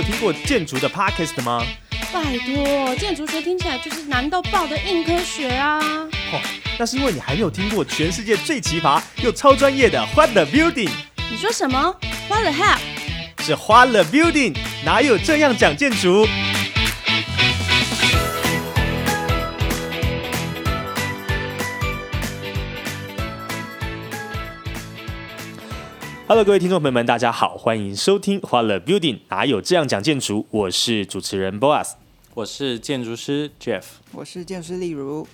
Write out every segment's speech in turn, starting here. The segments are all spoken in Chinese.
有听过建筑的 Podcast 吗？拜托，建筑学听起来就是难到爆的硬科学啊！哦，那是因为你还没有听过全世界最奇葩又超专业的 What the Building。你说什么？What the hell？是 What the Building，哪有这样讲建筑？Hello，各位听众朋友们，大家好，欢迎收听《花了 Building》，哪有这样讲建筑？我是主持人 Boas，我是建筑师 Jeff，我是建筑师例如。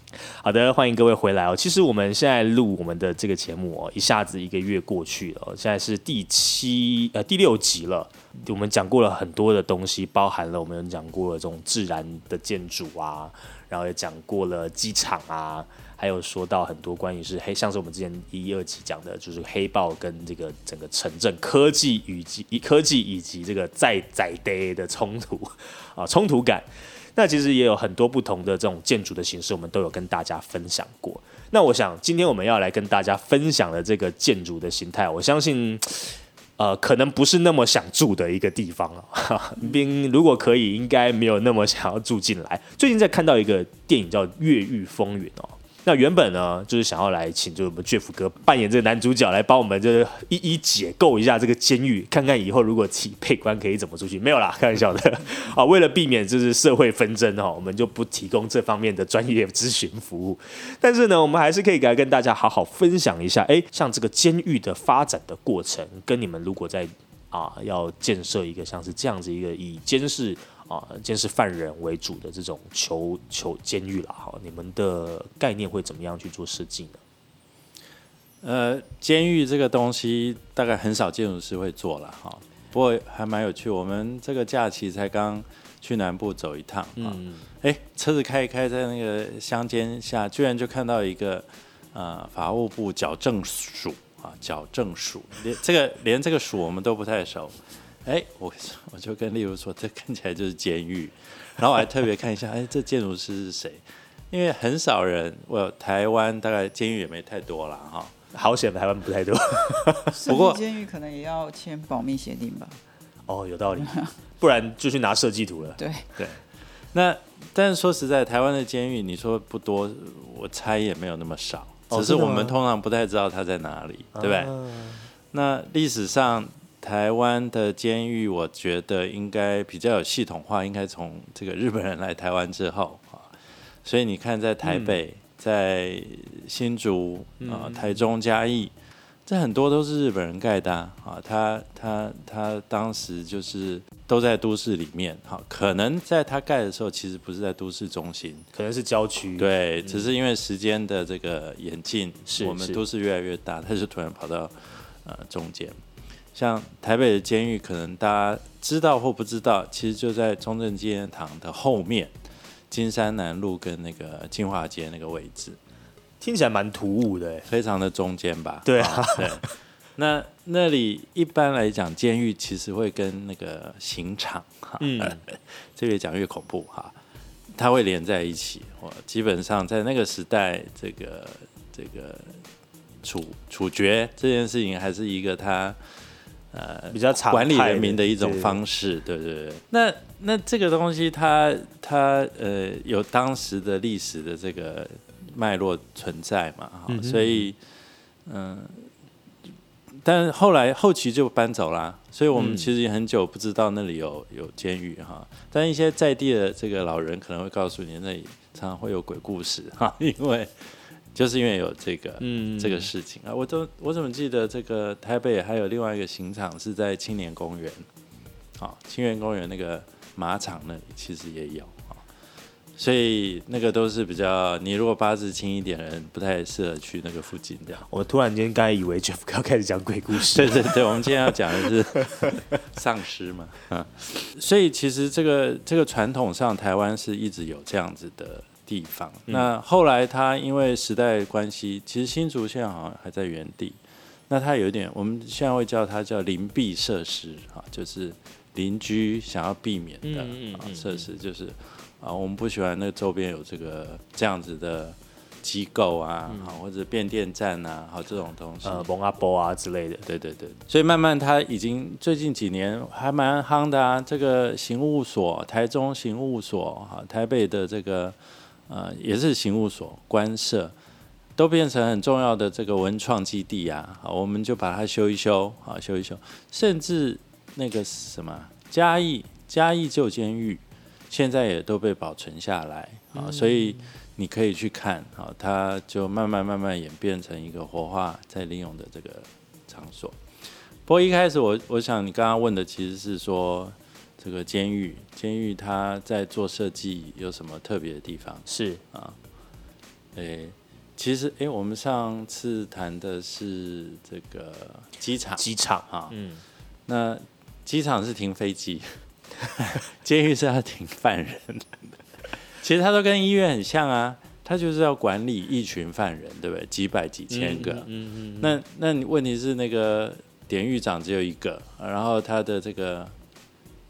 好的，欢迎各位回来哦。其实我们现在录我们的这个节目哦，一下子一个月过去了，现在是第七呃第六集了。我们讲过了很多的东西，包含了我们讲过了这种自然的建筑啊，然后也讲过了机场啊。还有说到很多关于是黑，像是我们之前一二集讲的，就是黑豹跟这个整个城镇科技以及科技以及这个在在地的冲突啊冲突感。那其实也有很多不同的这种建筑的形式，我们都有跟大家分享过。那我想今天我们要来跟大家分享的这个建筑的形态，我相信呃可能不是那么想住的一个地方啊。并如果可以，应该没有那么想要住进来。最近在看到一个电影叫《越狱风云》哦。那原本呢，就是想要来请，就是我们 Jeff 哥扮演这个男主角，来帮我们就是一一解构一下这个监狱，看看以后如果起配官可以怎么出去。没有啦，开玩笑的啊。为了避免就是社会纷争哈，我们就不提供这方面的专业咨询服务。但是呢，我们还是可以来跟大家好好分享一下，哎，像这个监狱的发展的过程，跟你们如果在啊要建设一个像是这样子一个以监视。啊，监视犯人为主的这种囚囚监狱了哈，你们的概念会怎么样去做设计呢？呃，监狱这个东西大概很少建筑师会做了哈，不过还蛮有趣。我们这个假期才刚去南部走一趟啊，哎，车子开一开，在那个乡间下，居然就看到一个呃法务部矫正署啊，矫正署，连这个连这个署我们都不太熟。哎，我我就跟例如说，这看起来就是监狱，然后我还特别看一下，哎，这建筑师是谁？因为很少人，我台湾大概监狱也没太多了哈，好险台湾不太多。不过监狱可能也要签保密协定吧？哦，有道理，不然就去拿设计图了。对对，那但是说实在，台湾的监狱你说不多，我猜也没有那么少，只是我们通常不太知道它在哪里，对不对？那历史上。台湾的监狱，我觉得应该比较有系统化，应该从这个日本人来台湾之后 啊，所以你看，在台北、在新竹啊、台中、嘉义，这很多都是日本人盖的啊。他他他当时就是都在都市里面，哈，可能在他盖的时候，其实不是在都市中心，可能是郊区。对，只是因为时间的这个演进，我们都市越来越大，他就突然跑到呃中间。像台北的监狱，可能大家知道或不知道，其实就在中正纪念堂的后面，金山南路跟那个金华街那个位置，听起来蛮突兀的，非常的中间吧？对啊，对。那那里一般来讲，监狱其实会跟那个刑场，哈，嗯，这越讲越恐怖哈，它会连在一起。我基本上在那个时代，这个这个处处决这件事情，还是一个他。呃，比较管理人民的一种方式，对对对。那那这个东西，它它呃有当时的历史的这个脉络存在嘛？哈，所以嗯，但是后来后期就搬走了，所以我们其实也很久不知道那里有有监狱哈。但一些在地的这个老人可能会告诉你，那里常常会有鬼故事哈，因为。就是因为有这个嗯。这个事情。啊，我都我怎么记得这个台北还有另外一个刑场是在青年公园，好，青年公园那个马场那里其实也有啊，所以那个都是比较你如果八字轻一点的人不太适合去那个附近这样。我突然间刚才以为 Jeff 要开始讲鬼故事，对对对，我们今天要讲的是 丧尸嘛，啊，所以其实这个这个传统上台湾是一直有这样子的。地方，那后来他因为时代关系，其实新竹现在好像还在原地。那他有一点，我们现在会叫它叫邻避设施啊，就是邻居想要避免的啊设施，就是啊，我们不喜欢那个周边有这个这样子的机构啊，好、或者变电站啊，好这种东西。呃，蒙阿波啊之类的。对对对，所以慢慢它已经最近几年还蛮夯的啊。这个刑务所，台中刑务所，哈，台北的这个呃也是刑务所官舍，都变成很重要的这个文创基地啊。好，我们就把它修一修，好修一修，甚至那个什么嘉义嘉义旧监狱，现在也都被保存下来啊，所以。你可以去看，好，它就慢慢慢慢演变成一个活化在利用的这个场所。不过一开始我我想你刚刚问的其实是说这个监狱，监狱它在做设计有什么特别的地方？是啊，诶，其实诶，我们上次谈的是这个机场，机场啊，嗯，那机场是停飞机，监狱是要停犯人的。其实它都跟医院很像啊，他就是要管理一群犯人，对不对？几百几千个，嗯嗯，那那你问题是那个典狱长只有一个，然后他的这个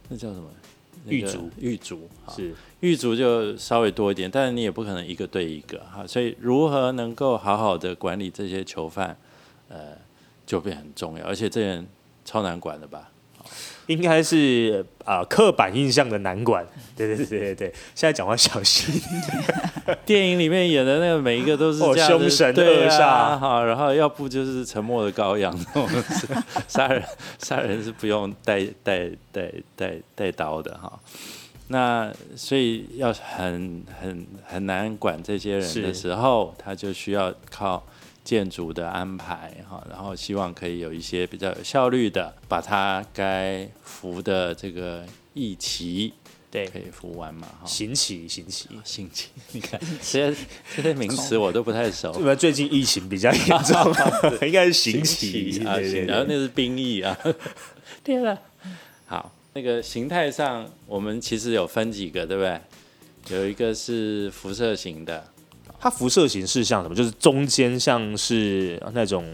那叫什么？狱卒，狱卒是狱卒就稍微多一点，但是你也不可能一个对一个哈，所以如何能够好好的管理这些囚犯，呃，就变很重要，而且这人超难管的吧？应该是啊，刻板印象的难管。对对对对对现在讲话小心。电影里面演的那个每一个都是这样凶神恶煞哈，然后要不就是沉默的羔羊，杀人杀人是不用带带带带带刀的哈。那所以要很很很难管这些人的时候，他就需要靠。建筑的安排哈，然后希望可以有一些比较有效率的，把它该服的这个义旗，对，可以服完嘛哈。行旗，行旗，行旗，你看这些这些名词我都不太熟。因为最近疫情比较严重，应该是行旗啊，然后那是兵役啊。对了，好，那个形态上我们其实有分几个，对不对？有一个是辐射型的。它辐射形式像什么？就是中间像是那种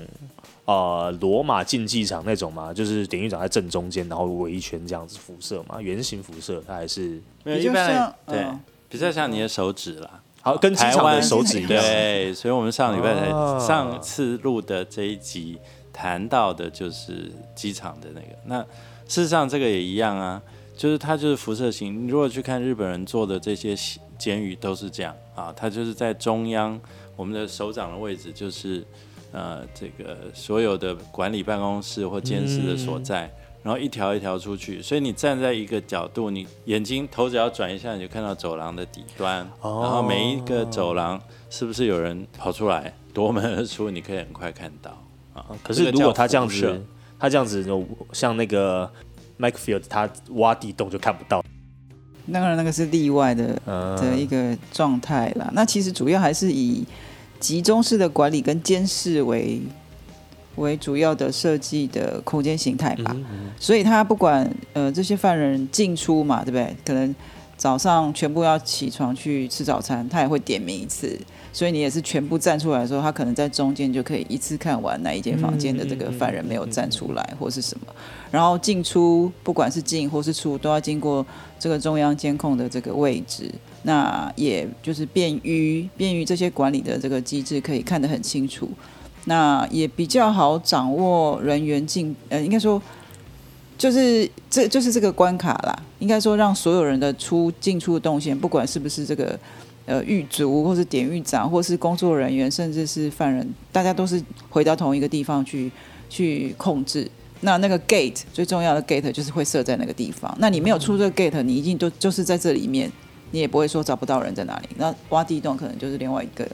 呃罗马竞技场那种嘛，就是典狱长在正中间，然后围一圈这样子辐射嘛，圆形辐射，它还是一般对，比较像你的手指啦。好，跟机场的手指一样。对，所以我们上礼拜才上次录的这一集谈到的就是机场的那个。那事实上这个也一样啊，就是它就是辐射型。你如果去看日本人做的这些。监狱都是这样啊，它就是在中央，我们的首长的位置就是呃这个所有的管理办公室或监视的所在，然后一条一条出去，所以你站在一个角度，你眼睛头只要转一下，你就看到走廊的底端，然后每一个走廊是不是有人跑出来夺门而出，你可以很快看到啊。可是如果他这样子，他这样子像那个 Mike Field，他挖地洞就看不到。当然，那个是例外的的一个状态啦。那其实主要还是以集中式的管理跟监视为为主要的设计的空间形态吧。所以，他不管呃这些犯人进出嘛，对不对？可能早上全部要起床去吃早餐，他也会点名一次。所以你也是全部站出来的时候，他可能在中间就可以一次看完哪一间房间的这个犯人没有站出来或是什么，然后进出不管是进或是出都要经过这个中央监控的这个位置，那也就是便于便于这些管理的这个机制可以看得很清楚，那也比较好掌握人员进呃应该说就是这就是这个关卡啦，应该说让所有人的出进出动线，不管是不是这个。呃，狱卒或是典狱长，或是工作人员，甚至是犯人，大家都是回到同一个地方去去控制。那那个 gate 最重要的 gate 就是会设在那个地方。那你没有出这个 gate，你一定都就是在这里面，你也不会说找不到人在哪里。那挖地洞可能就是另外一个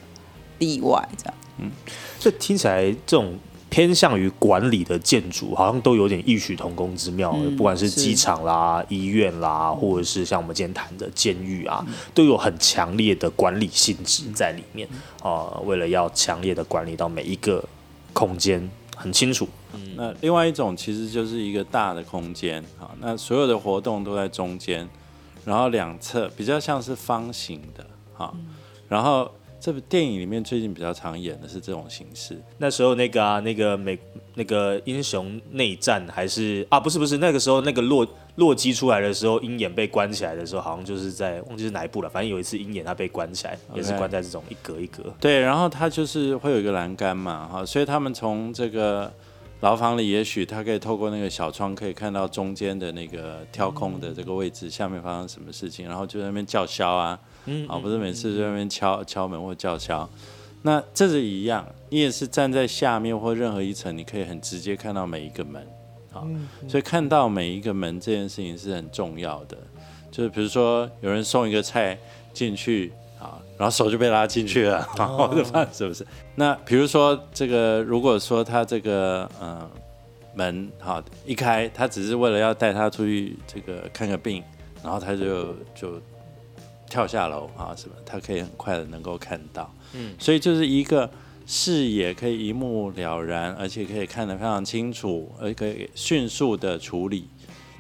例外，这样。嗯，这听起来这种。偏向于管理的建筑，好像都有点异曲同工之妙。不管是机场啦、医院啦，或者是像我们今天谈的监狱啊，都有很强烈的管理性质在里面。啊，为了要强烈的管理到每一个空间，很清楚。那另外一种其实就是一个大的空间，好，那所有的活动都在中间，然后两侧比较像是方形的，好，然后这部电影里面最近比较常演的是这种形式。那时候那个啊，那个美那个英雄内战还是啊，不是不是，那个时候那个洛洛基出来的时候，鹰眼被关起来的时候，好像就是在忘记是哪一部了，反正有一次鹰眼他被关起来，也是关在这种一格一格。对，然后他就是会有一个栏杆嘛，哈，所以他们从这个牢房里，也许他可以透过那个小窗，可以看到中间的那个挑空的这个位置，下面发生什么事情，然后就在那边叫嚣啊，嗯啊，不是每次在那边敲敲门或叫嚣。那这是一样，你也是站在下面或任何一层，你可以很直接看到每一个门，啊，所以看到每一个门这件事情是很重要的。就是比如说有人送一个菜进去啊，然后手就被拉进去了，然后就发生什么事？那比如说这个，如果说他这个呃门好一开，他只是为了要带他出去这个看个病，然后他就就跳下楼啊什么，他可以很快的能够看到。嗯，所以就是一个视野可以一目了然，而且可以看得非常清楚，而且可以迅速的处理，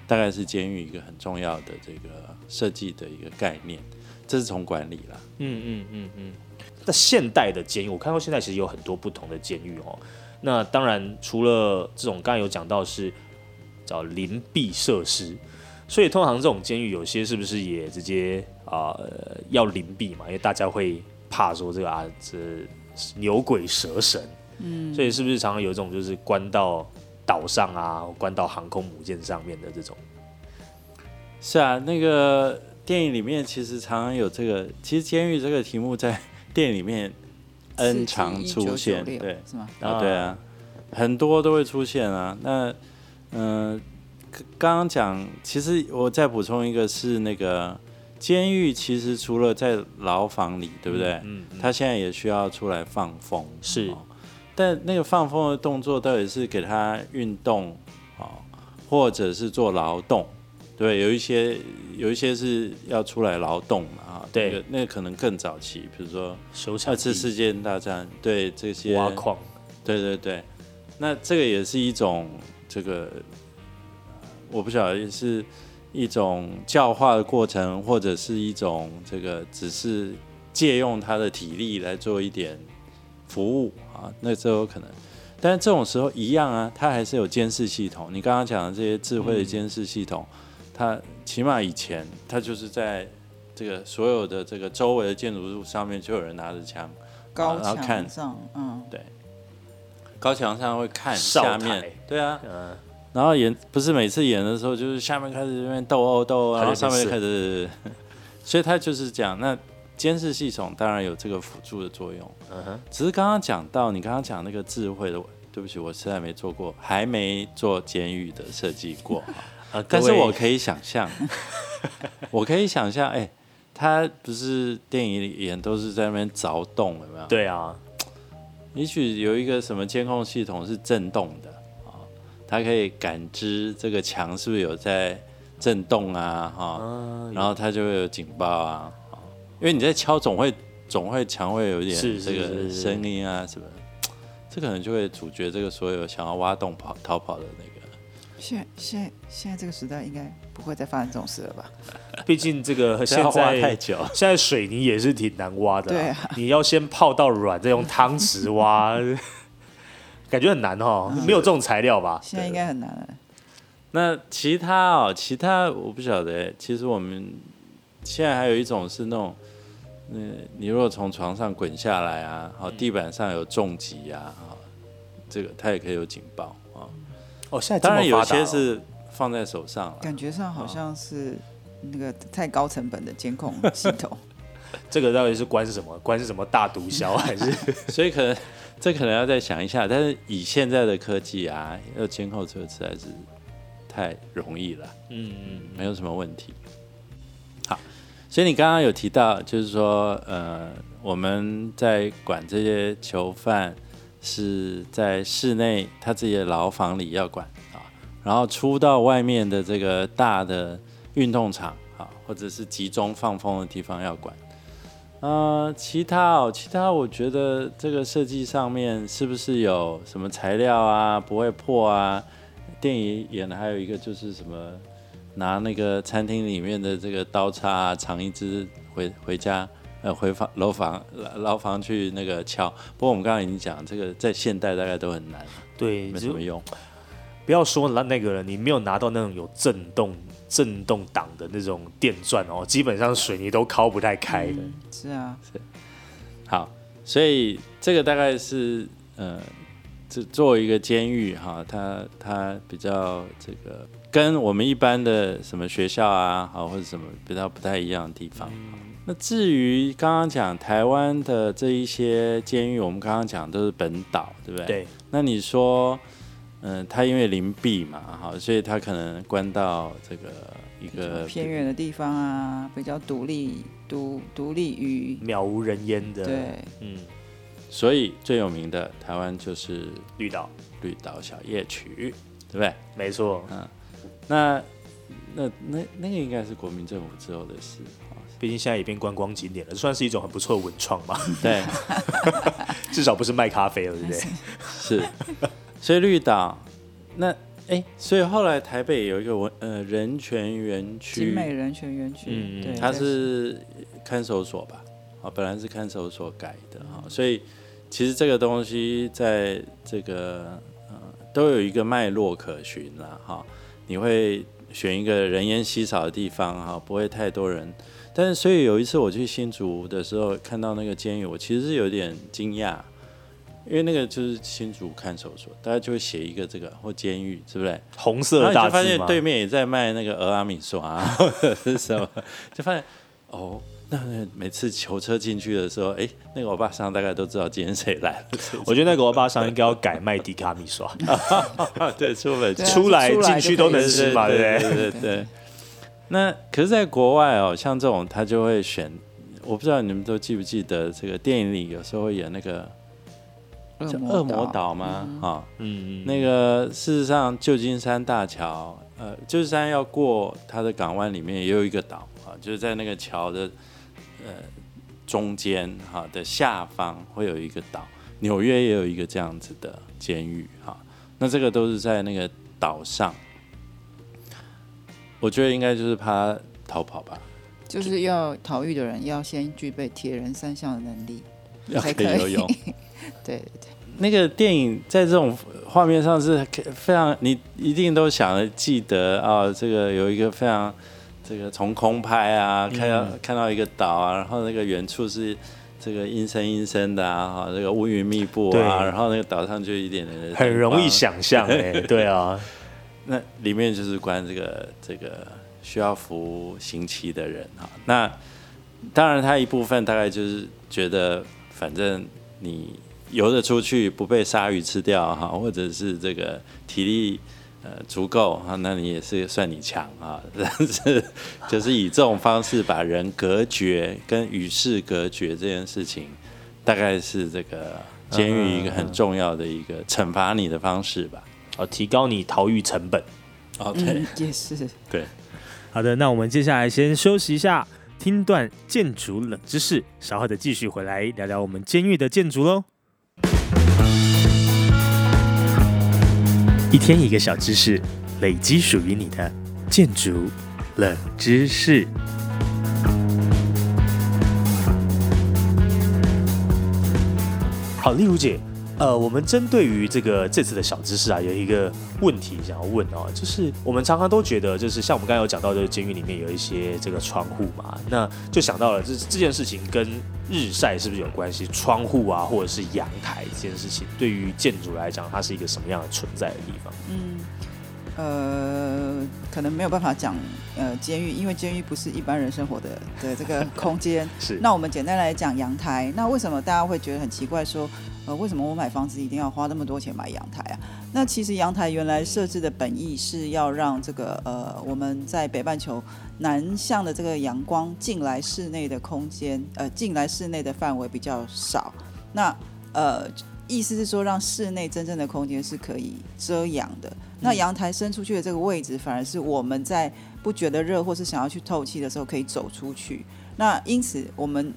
大概是监狱一个很重要的这个设计的一个概念。这是从管理啦。嗯嗯嗯嗯。那现代的监狱，我看到现在其实有很多不同的监狱哦。那当然，除了这种刚才有讲到是叫临闭设施，所以通常这种监狱有些是不是也直接啊、要临闭嘛？因为大家会怕说这个啊这牛鬼蛇神，嗯，所以是不是常常有一种就是关到岛上啊，关到航空母舰上面的这种？是啊，那个电影里面其实常常有这个，其实监狱这个题目在电影里面 N 常出现，对，是吗？啊，对啊，很多都会出现啊。那，嗯、刚刚刚讲，其实我再补充一个是那个监狱，其实除了在牢房里，对不对？嗯，嗯他现在也需要出来放风，是。哦。但那个放风的动作到底是给他运动哦，或者是做劳动？对，有一些有一些是要出来劳动嘛，啊，对。那个那个可能更早期，比如说二次世界大战，对这些。挖矿，对对对，那这个也是一种这个，我不晓得也是一种教化的过程，或者是一种这个只是借用他的体力来做一点服务啊，那这有可能。但是这种时候一样啊，它还是有监视系统。你刚刚讲的这些智慧的监视系统，它起码以前它就是在这个所有的这个周围的建筑物上面就有人拿着枪，高然后看墙上，嗯，高墙上会看下面，对啊，嗯、然后演不是每次演的时候，就是下面开始这边斗殴斗殴，然后上面就开始，所以他就是讲那监视系统当然有这个辅助的作用，嗯哼，只是刚刚讲到你刚刚讲那个智慧的，对不起，我实在没做过，还没做监狱的设计过，啊，但是我可以想象，我可以想象，哎，他不是电影里演都是在那边凿洞，有没有？对啊，也许有一个什么监控系统是震动的。啊，它可以感知这个墙是不是有在震动啊，哈、嗯，然后它就会有警报啊，啊因为你在敲总会总会墙会有一点这个声音啊什么，这可能就会阻绝这个所有想要挖洞跑逃跑的那个。现现在现在这个时代应该不会再发生这种事了吧？毕竟这个 现挖太久，现在水泥也是挺难挖的、对啊，你要先泡到软，再用汤匙挖，感觉很难哦，没有这种材料吧？现在应该很难了。那其他哦，其他我不晓得。其实我们现在还有一种是那种，嗯，你如果从床上滚下来啊，好，地板上有重击啊，啊，这个它也可以有警报啊。哦，现在当然有些是放在手上了，感觉上好像是那个太高成本的监控系统。这个到底是关什么？关是什么大毒枭还是？所以可能这可能要再想一下。但是以现在的科技啊，要监控这个实在是太容易了。嗯嗯没有什么问题。好，所以你刚刚有提到，就是说，呃，我们在管这些囚犯是在室内他自己的牢房里要管啊，然后出到外面的这个大的运动场啊，或者是集中放风的地方要管。呃，其他哦，其他我觉得这个设计上面是不是有什么材料啊不会破啊？电影演的还有一个就是什么拿那个餐厅里面的这个刀叉啊，藏一支回回家呃回房楼房牢房去那个敲。不过我们刚刚已经讲，这个在现代大概都很难，对，没什么用。不要说那那个了，你没有拿到那种有震动震动档的那种电钻哦，基本上水泥都敲不太开的。是啊，是。好，所以这个大概是呃，这作为一个监狱哈，它它比较这个跟我们一般的什么学校啊，好或者什么比较不太一样的地方。那至于刚刚讲台湾的这一些监狱，我们刚刚讲都是本岛，对不对？对。那你说？嗯，它因为临闭嘛，好，所以它可能关到这个一个偏远的地方啊，比较独立、独独立于渺无人烟的。对，嗯，所以最有名的台湾就是绿岛，绿岛小夜曲，对不对？没错，嗯，那那那那个应该是国民政府之后的事啊，毕竟现在也变观光景点了，算是一种很不错的文创嘛。对，至少不是卖咖啡了，对不对？是。所以绿岛，那哎，所以后来台北有一个文呃人权园区，景美人权园区，嗯，对，它是看守所吧？啊，本来是看守所改的哈，所以其实这个东西在这个呃都有一个脉络可循了哈。你会选一个人烟稀少的地方哈，不会太多人。但是所以有一次我去新竹的时候，看到那个监狱，我其实是有点惊讶。因为那个就是新竹看守所，大家就会写一个这个或监狱，是不是？红色的大字发现对面也在卖那个俄阿米刷啊，是什么？就发现哦，那每次囚车进去的时候，哎，那个欧巴桑大概都知道今天谁来了。我觉得那个欧巴桑应该要改卖迪卡米刷，对，出门 出来进去都能吃嘛，对对对对。那可是，在国外哦，像这种他就会选，我不知道你们都记不记得，这个电影里有时候会演那个。叫恶魔岛吗？啊，嗯嗯，那个事实上，旧金山大桥，呃，旧金山要过它的港湾里面也有一个岛啊，就是在那个桥的呃中间哈的下方会有一个岛。纽约也有一个这样子的监狱哈，那这个都是在那个岛上，我觉得应该就是怕逃跑吧。就是要逃狱的人要先具备铁人三项的能力，才可以。游泳。对对对，那个电影在这种画面上是非常，你一定都想着记得啊，这个有一个非常这个从空拍啊，看到看到一个岛啊，然后那个远处是这个阴森阴森的啊，哈，这个乌云密布啊，然后那个岛上就一点点很容易想象哎，对啊，那里面就是关这个这个需要服刑期的人哈，那当然他一部分大概就是觉得反正你。游得出去不被鲨鱼吃掉哈，或者是这个体力呃足够哈，那你也是算你强啊。但是就是以这种方式把人隔绝，跟与世隔绝这件事情，大概是这个监狱一个很重要的一个惩罚你的方式吧。哦，提高你逃狱成本。哦，对，也是对。好的，那我们接下来先休息一下，听段建筑冷知识，稍后的继续回来聊聊我们监狱的建筑喽。一天一个小知识，累积属于你的建筑冷知识。好，丽如姐。呃，我们针对于这个这次的小知识啊，有一个问题想要问哦，就是我们常常都觉得，就是像我们刚刚有讲到，就是监狱里面有一些这个窗户嘛，那就想到了这这件事情跟日晒是不是有关系？窗户啊，或者是阳台这件事情，对于建筑来讲，它是一个什么样的存在的地方？嗯。呃，可能没有办法讲呃监狱，因为监狱不是一般人生活的的这个空间。是。那我们简单来讲阳台。那为什么大家会觉得很奇怪？说呃，为什么我买房子一定要花那么多钱买阳台啊？那其实阳台原来设置的本意是要让这个呃我们在北半球南向的这个阳光进来室内的空间，呃进来室内的范围比较少。那呃。意思是说，让室内真正的空间是可以遮阳的。那阳台伸出去的这个位置，反而是我们在不觉得热或是想要去透气的时候可以走出去。那因此，我们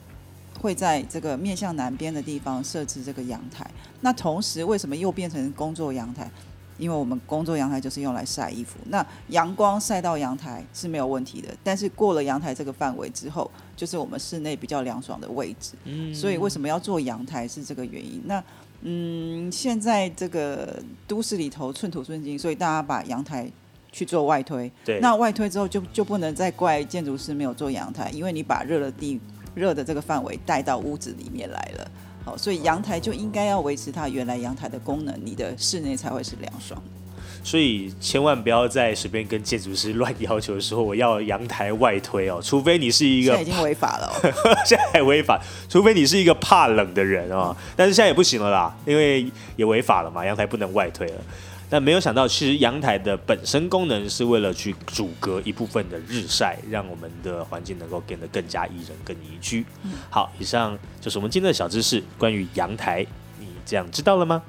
会在这个面向南边的地方设置这个阳台。那同时，为什么又变成工作阳台？因为我们工作阳台就是用来晒衣服，那阳光晒到阳台是没有问题的，但是过了阳台这个范围之后，就是我们室内比较凉爽的位置。嗯，所以为什么要做阳台是这个原因。那嗯，现在这个都市里头寸土寸金，所以大家把阳台去做外推。对，那外推之后就就不能再怪建筑师没有做阳台，因为你把热的地热的这个范围带到屋子里面来了。好，所以阳台就应该要维持它原来阳台的功能，你的室内才会是凉爽。所以千万不要再随便跟建筑师乱要求的时候我要阳台外推哦，除非你是一个已经违法了，现在还违法，除非你是一个怕冷的人哦。但是现在也不行了啦，因为也违法了嘛，阳台不能外推了。但没有想到，其实阳台的本身功能是为了去阻隔一部分的日晒，让我们的环境能够变得更加宜人、更宜居。好，以上就是我们今天的小知识，关于阳台，你这样知道了吗？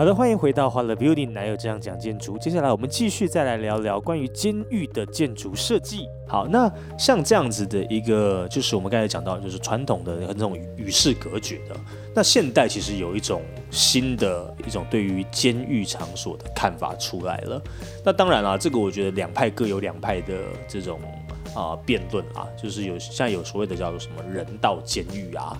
好的，欢迎回到欢乐 Building，哪有这样讲建筑？接下来我们继续再来聊聊关于监狱的建筑设计。好，那像这样子的一个，就是我们刚才讲到，就是传统的那种与世隔绝的。那现代其实有一种新的一种对于监狱场所的看法出来了。那当然啦，这个我觉得两派各有两派的这种啊辩论啊，就是有现在有所谓的叫做什么人道监狱啊。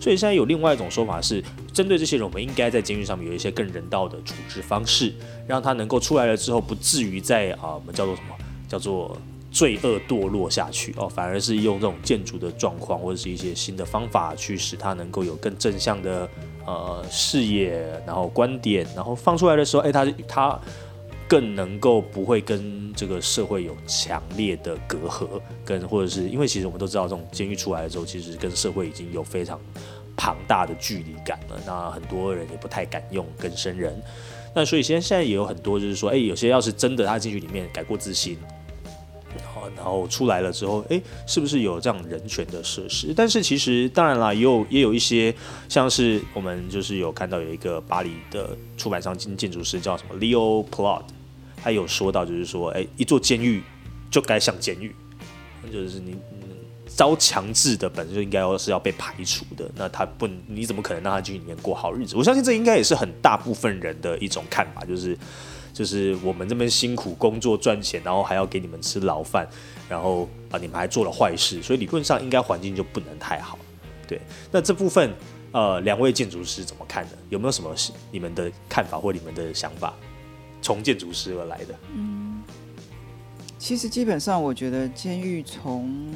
所以现在有另外一种说法是，针对这些人，我们应该在监狱上面有一些更人道的处置方式，让他能够出来了之后，不至于在啊我们叫做什么叫做罪恶堕落下去哦，反而是用这种建筑的状况或者是一些新的方法，去使他能够有更正向的呃视野，然后观点，然后放出来的时候，哎，他他更能够不会跟这个社会有强烈的隔阂，跟或者是因为其实我们都知道，这种监狱出来的时候，其实跟社会已经有非常。庞大的距离感了，那很多人也不太敢用跟生人，那所以现在现在也有很多就是说，哎，有些要是真的他进去里面改过自新，然后出来了之后，哎，是不是有这样人权的设施？但是其实当然啦，也有也有一些像是我们就是有看到有一个巴黎的出版商兼建筑师叫什么 Leo Plot，他有说到就是说，哎，一座监狱就该像监狱，就是你。遭强制的本身就应该要是要被排除的，那他不，你怎么可能让他去里面过好日子？我相信这应该也是很大部分人的一种看法，就是就是我们这边辛苦工作赚钱，然后还要给你们吃牢饭，然后啊你们还做了坏事，所以理论上应该环境就不能太好。对，那这部分呃两位建筑师怎么看呢？有没有什么你们的看法或你们的想法？从建筑师而来的，嗯，其实基本上我觉得监狱从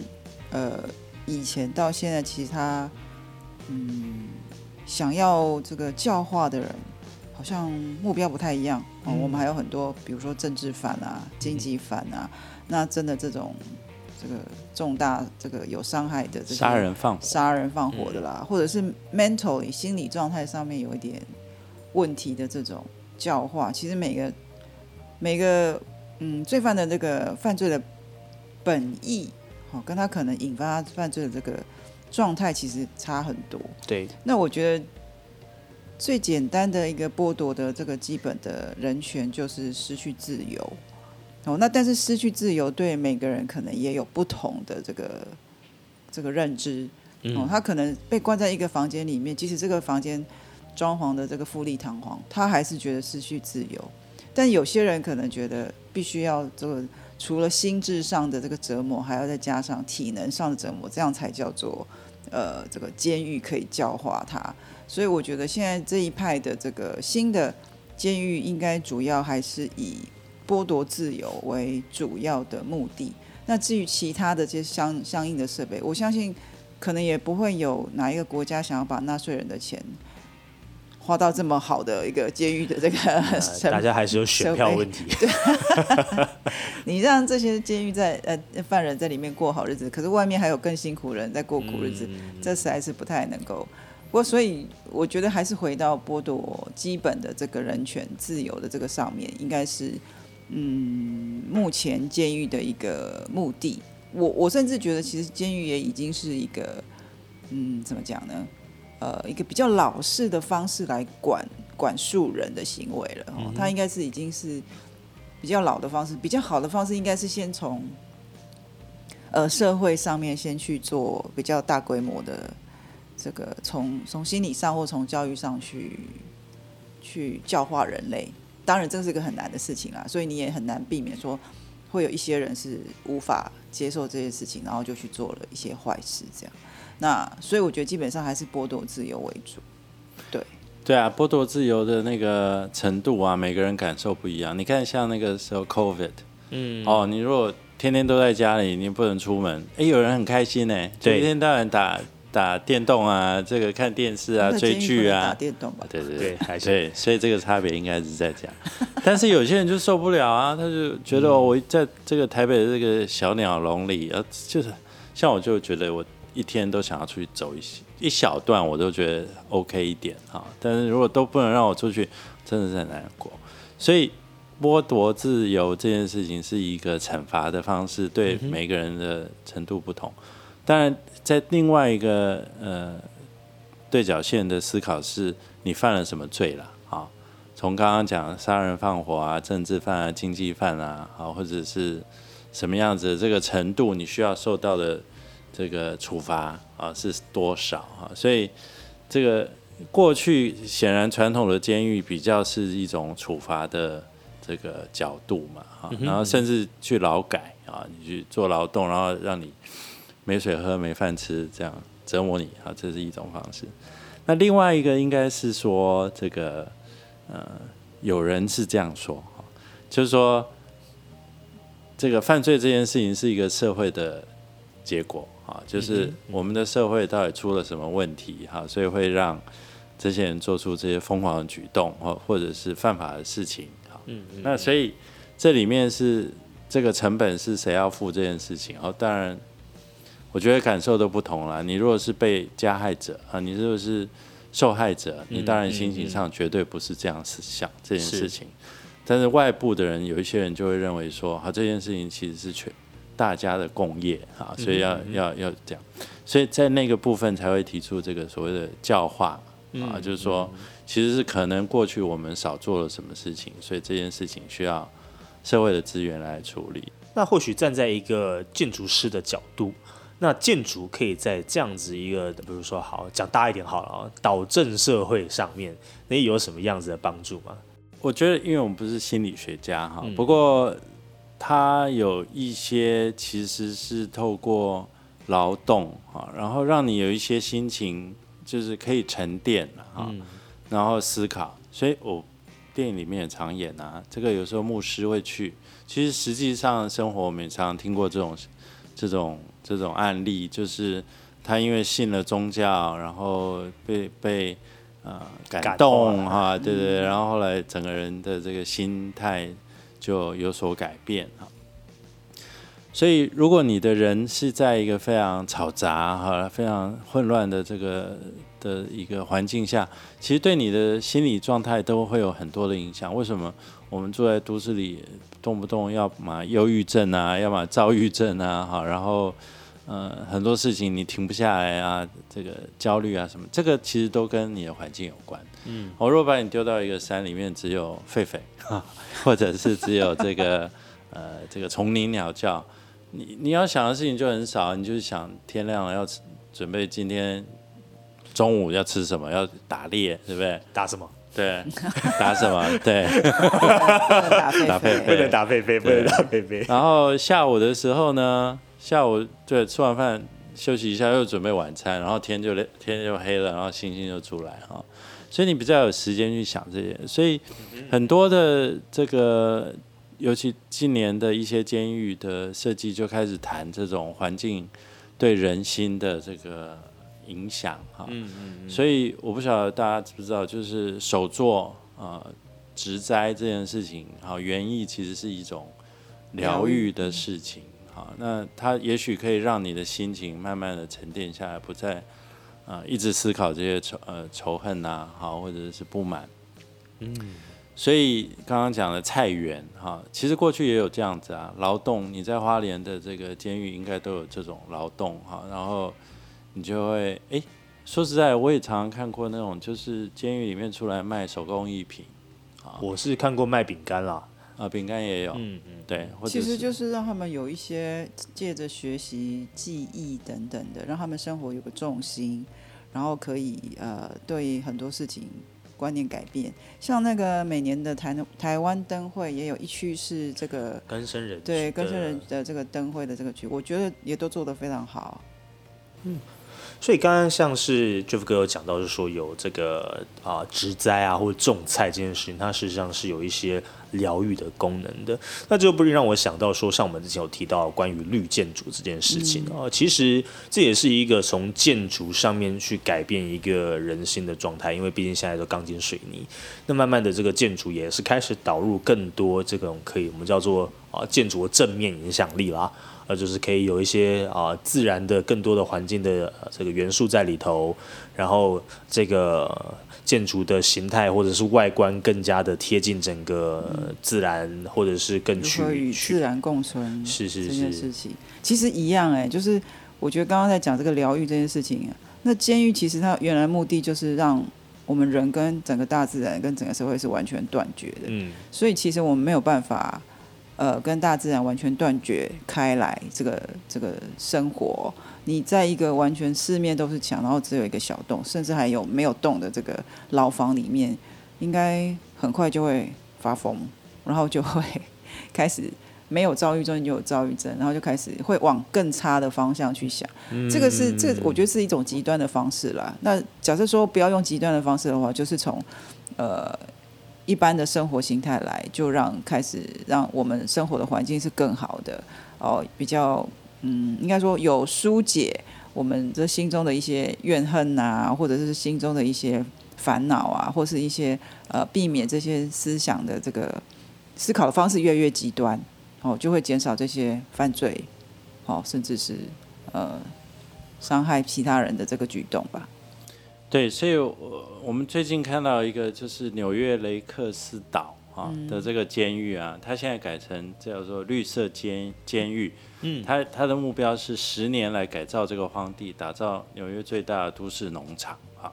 呃，以前到现在，其实他，嗯，想要这个教化的人，好像目标不太一样。哦，我们还有很多，比如说政治犯啊、经济犯啊，那真的这种这个重大这个有伤害的，杀人放杀人放火的啦，或者是 mentally 心理状态上面有一点问题的这种教化，其实每个每个嗯罪犯的这个犯罪的本意。哦，跟他可能引发犯罪的这个状态其实差很多。对，那我觉得最简单的一个剥夺的这个基本的人权就是失去自由。哦，那但是失去自由对每个人可能也有不同的这个这个认知。哦，他可能被关在一个房间里面，即使这个房间装潢的这个富丽堂皇，他还是觉得失去自由。但有些人可能觉得必须要这个。除了心智上的这个折磨，还要再加上体能上的折磨，这样才叫做呃，这个监狱可以教化他。所以我觉得现在这一派的这个新的监狱，应该主要还是以剥夺自由为主要的目的。那至于其他的这些相相应的设备，我相信可能也不会有哪一个国家想要把纳税人的钱。花到这么好的一个监狱的这个，大家还是有选票问题。你让这些监狱在呃犯人在里面过好日子，可是外面还有更辛苦人在过苦日子，这实在是不太能够。不过，所以我觉得还是回到剥夺基本的这个人权自由的这个上面，应该是嗯目前监狱的一个目的。我我甚至觉得，其实监狱也已经是一个嗯怎么讲呢？呃，一个比较老式的方式来管管束人的行为了，哦，他应该是已经是比较老的方式，比较好的方式应该是先从呃社会上面先去做比较大规模的这个从从心理上或从教育上去去教化人类。当然，这是一个很难的事情啊，所以你也很难避免说会有一些人是无法接受这些事情，然后就去做了一些坏事，这样。那所以我觉得基本上还是剥夺自由为主。对，对啊，剥夺自由的那个程度啊，每个人感受不一样。你看，像那个时候 COVID，嗯，哦，你如果天天都在家里，你不能出门，哎，有人很开心呢，对一天到晚打打电动啊，这个看电视啊，追剧啊打啊，电动吧。对对对还是对，所以这个差别应该是在这样。但是有些人就受不了啊，他就觉得哦我在这个台北的这个小鸟笼里，呃，就是像我就觉得我一天都想要出去走一些一小段，我都觉得 OK 一点哈。但是如果都不能让我出去，真的是很难过。所以剥夺自由这件事情是一个惩罚的方式，对每个人的程度不同。当然，在另外一个呃对角线的思考是，你犯了什么罪了啊？从刚刚讲杀人放火啊、政治犯啊、经济犯啊，啊，或者是什么样子的这个程度，你需要受到的这个处罚啊是多少啊？所以这个过去显然传统的监狱比较是一种处罚的这个角度嘛，啊，然后甚至去劳改啊，你去做劳动，然后让你没水喝、没饭吃，这样折磨你啊，这是一种方式。那另外一个应该是说，这个呃，有人是这样说哈，就是说，这个犯罪这件事情是一个社会的结果啊，就是我们的社会到底出了什么问题哈，所以会让这些人做出这些疯狂的举动或或者是犯法的事情哈。嗯嗯那所以这里面是这个成本是谁要付这件事情？哦，当然，我觉得感受都不同啦。你如果是被加害者啊，你如果是受害者，你当然心情上绝对不是这样思想这件事情。但是外部的人，有一些人就会认为说，啊，这件事情其实是全大家的共业啊，所以要要要这样，所以在那个部分才会提出这个所谓的教化啊，就是说，其实是可能过去我们少做了什么事情，所以这件事情需要社会的资源来处理。那或许站在一个建筑师的角度，那建筑可以在这样子一个，比如说好讲大一点好了啊，导正社会上面，那有什么样子的帮助吗？我觉得，因为我们不是心理学家哈，不过他有一些其实是透过劳动啊，然后让你有一些心情，就是可以沉淀啊，然后思考。所以我电影里面也常演啊，这个有时候牧师会去，其实实际上生活我们也常常听过这种这种这种案例，就是他因为信了宗教，然后被被。呃，感感动动哈，对对对，然后后来整个人的这个心态就有所改变哈。所以，如果你的人是在一个非常嘈杂哈、非常混乱的这个的一个环境下，其实对你的心理状态都会有很多的影响。为什么我们住在都市里，动不动要么忧郁症啊，要么躁郁症啊，哈，然后。呃，很多事情你停不下来啊，这个焦虑啊什么，这个其实都跟你的环境有关。嗯，我如果把你丢到一个山里面，只有狒狒，或者是只有这个 呃这个丛林鸟叫，你你要想的事情就很少，你就是想天亮了要准备今天中午要吃什么，要打猎，对不对？打什么？对，打什么？对。打打狒狒不能打狒狒，不能打狒狒。然后下午的时候呢，下午对吃完饭休息一下，又准备晚餐，然后天就天就黑了，然后星星就出来哈，所以你比较有时间去想这些，所以很多的这个，尤其近年的一些监狱的设计就开始谈这种环境对人心的这个影响哈，嗯嗯所以我不晓得大家知不知道，就是手作呃植栽这件事情，好园艺其实是一种疗愈的事情，好，那它也许可以让你的心情慢慢的沉淀下来，不再呃一直思考这些仇呃仇恨呐、好或者是不满，嗯，所以刚刚讲的菜园哈，其实过去也有这样子啊，劳动你在花莲的这个监狱应该都有这种劳动哈，然后你就会哎。说实在，我也常常看过那种，就是监狱里面出来卖手工艺品我是看过卖饼干啦，啊，饼干也有，嗯嗯，对，或者其实就是让他们有一些借着学习记忆等等的，让他们生活有个重心，然后可以呃对很多事情观念改变。像那个每年的台台湾灯会也有一区是这个根生人对根生人的这个灯会的这个区，我觉得也都做得非常好。嗯。所以刚刚像是 Jeff 哥有讲到，是说有这个啊植栽啊或者种菜这件事情，它实际上是有一些疗愈的功能的。那这就不禁让我想到说，像我们之前有提到关于绿建筑这件事情啊，其实这也是一个从建筑上面去改变一个人心的状态，因为毕竟现在都钢筋水泥，那慢慢的这个建筑也是开始导入更多这种可以我们叫做啊建筑的正面影响力啦。呃，就是可以有一些啊自然的更多的环境的这个元素在里头，然后这个建筑的形态或者是外观更加的贴近整个自然，或者是更趋与自然共存是是是这件事情，其实一样哎，就是我觉得刚刚在讲这个疗愈这件事情，那监狱其实它原来目的就是让我们人跟整个大自然跟整个社会是完全断绝的，嗯，所以其实我们没有办法。呃，跟大自然完全断绝开来，这个这个生活，你在一个完全四面都是墙，然后只有一个小洞，甚至还有没有洞的这个牢房里面，应该很快就会发疯，然后就会 开始没有躁郁症就有躁郁症，然后就开始会往更差的方向去想。这个是这，我觉得是一种极端的方式啦。那假设说不要用极端的方式的话，就是从呃。一般的生活形态来，就让开始让我们生活的环境是更好的哦，比较嗯，应该说有疏解我们这心中的一些怨恨呐，或者是心中的一些烦恼啊，或是一些呃，避免这些思想的这个思考的方式越来越极端哦，就会减少这些犯罪哦，甚至是呃伤害其他人的这个举动吧。对，所以，我我们最近看到一个，就是纽约雷克斯岛啊的这个监狱啊，它现在改成叫做绿色监监狱。嗯，它它的目标是十年来改造这个荒地，打造纽约最大的都市农场啊。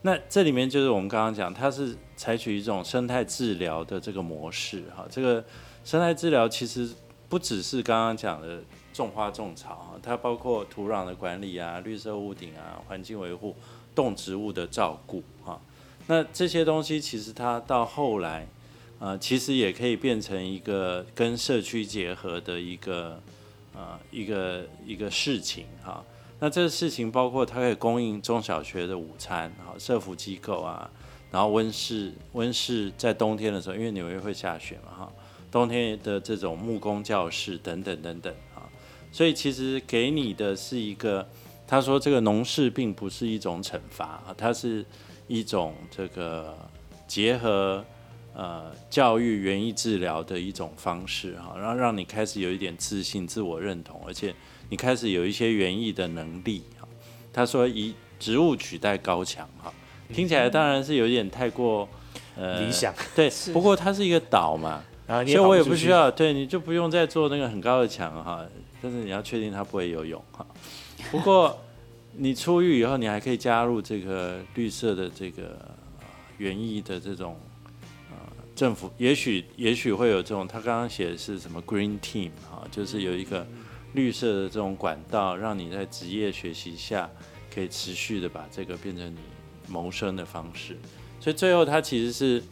那这里面就是我们刚刚讲，它是采取一种生态治疗的这个模式哈。这个生态治疗其实不只是刚刚讲的种花种草啊，它包括土壤的管理啊、绿色屋顶啊、环境维护。动植物的照顾，哈，那这些东西其实它到后来，呃，其实也可以变成一个跟社区结合的一个，呃，一个一个事情，哈。那这个事情包括它可以供应中小学的午餐，哈，社福机构啊，然后温室温室在冬天的时候，因为纽约会下雪嘛，哈，冬天的这种木工教室等等等等，啊，所以其实给你的是一个。他说：“这个农事并不是一种惩罚啊，它是一种这个结合呃教育、园艺治疗的一种方式哈，然后让你开始有一点自信、自我认同，而且你开始有一些园艺的能力哈。”他说：“以植物取代高墙哈，听起来当然是有点太过呃理想，对。不过它是一个岛嘛，所以我也不需要对你就不用再做那个很高的墙哈，但是你要确定它不会游泳哈。”不过，你出狱以后，你还可以加入这个绿色的这个园艺的这种呃政府，也许也许会有这种。他刚刚写的是什么 Green Team 哈，就是有一个绿色的这种管道，让你在职业学习下可以持续的把这个变成你谋生的方式。所以最后，他其实是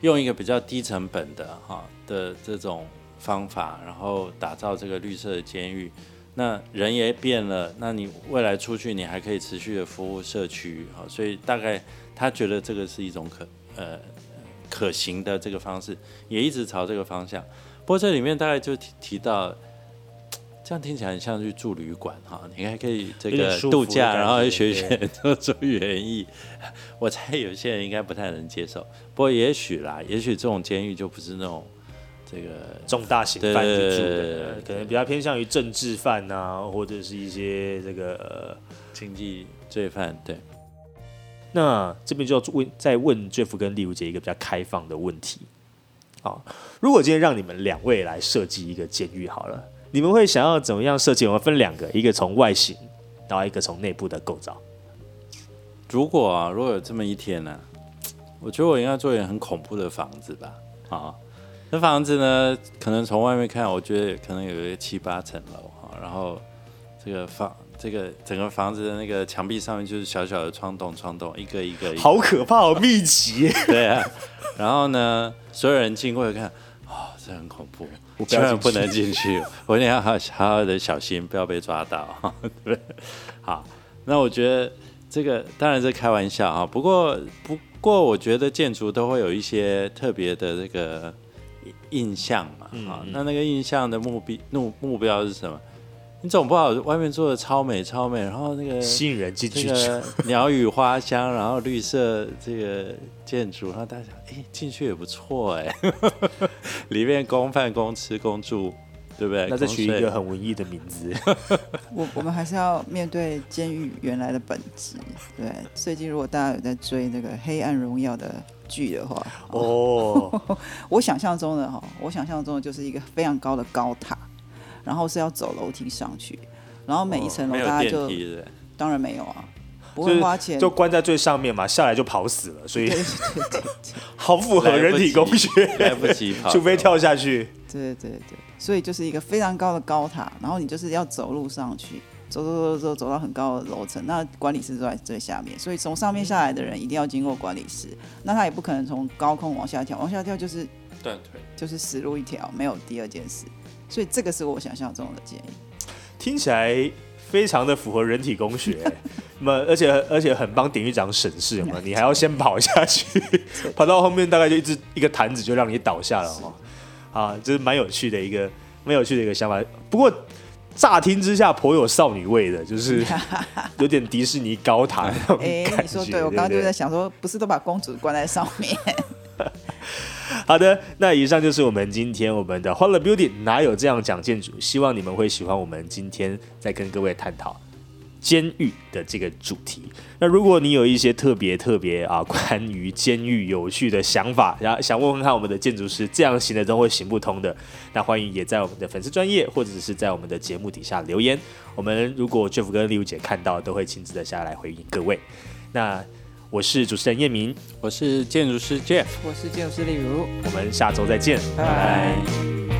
用一个比较低成本的哈的这种方法，然后打造这个绿色的监狱。那人也变了，那你未来出去，你还可以持续的服务社区，好，所以大概他觉得这个是一种可呃可行的这个方式，也一直朝这个方向。不过这里面大概就提提到，这样听起来很像去住旅馆哈，你还可以这个度假，然后学学 做做园艺。我猜有些人应该不太能接受，不过也许啦，也许这种监狱就不是那种。这个重大刑犯住的，可能比较偏向于政治犯啊，或者是一些这个经济罪犯。对，那这边就要问，再问 Jeff 跟丽如姐一个比较开放的问题。好，如果今天让你们两位来设计一个监狱，好了，你们会想要怎么样设计？我们分两个，一个从外形，然后一个从内部的构造。如果啊，如果有这么一天呢，我觉得我应该做一个很恐怖的房子吧。啊。这房子呢，可能从外面看，我觉得可能有一个七八层楼哈。然后这个房这这个整个房子的那个墙壁上面就是小小的窗洞，窗洞一个一个，好可怕，好密集。对啊，然后呢，所有人经过一看，哦，这很恐怖，我不要不能进去，我一定要好好好的小心，不要被抓到。对，好，那我觉得这个当然是开玩笑啊，不过不过我觉得建筑都会有一些特别的这个印象嘛，啊，那那个印象的目标目目标是什么？你总不好外面做的超美超美，然后那个吸引人进去，鸟语花香，然后绿色这个建筑，然后大家哎进去也不错哎，里面公饭公吃公住，对不对？那再取一个很文艺的名字。我我们还是要面对监狱原来的本质。对，最近如果大家有在追那个《黑暗荣耀》的剧的话，哦，我想象中的哈，我想象中的就是一个非常高的高塔。然后是要走楼梯上去，然后每一层楼大家就当然没有啊，不会花钱，就关在最上面嘛，下来就跑死了，所以 好符合人体工学，来不及跑，除非跳下去。对对对，所以就是一个非常高的高塔，然后你就是要走路上去，走走走走走到很高的楼层，那管理室都在最下面，所以从上面下来的人一定要经过管理室，那他也不可能从高空往下跳，往下跳就是断腿，就是死路一条，没有第二件事。所以这个是我想象中的建议，听起来非常的符合人体工学，那么而且而且很帮典狱长审视嘛，你还要先跑下去，跑到后面大概就一只一个坛子就让你倒下了哦，啊，这是蛮有趣的一个蛮有趣的一个想法，不过乍听之下颇有少女味的，就是 有点迪士尼高塔那种感觉。对我刚刚就在想说，不是都把公主关在上面？好的，那以上就是我们今天我们的欢乐 Beauty 哪有这样讲建筑？希望你们会喜欢我们今天在跟各位探讨监狱的这个主题。那如果你有一些特别特别啊关于监狱有趣的想法，然后想问问看我们的建筑师这样行的都会行不通的，那欢迎也在我们的粉丝专业或者是在我们的节目底下留言。我们如果 Jeff 跟丽茹姐看到，都会亲自的下来回应各位。那。我是主持人叶明，我是建筑师 Jeff，我是建筑师丽如，我们下周再见，拜拜。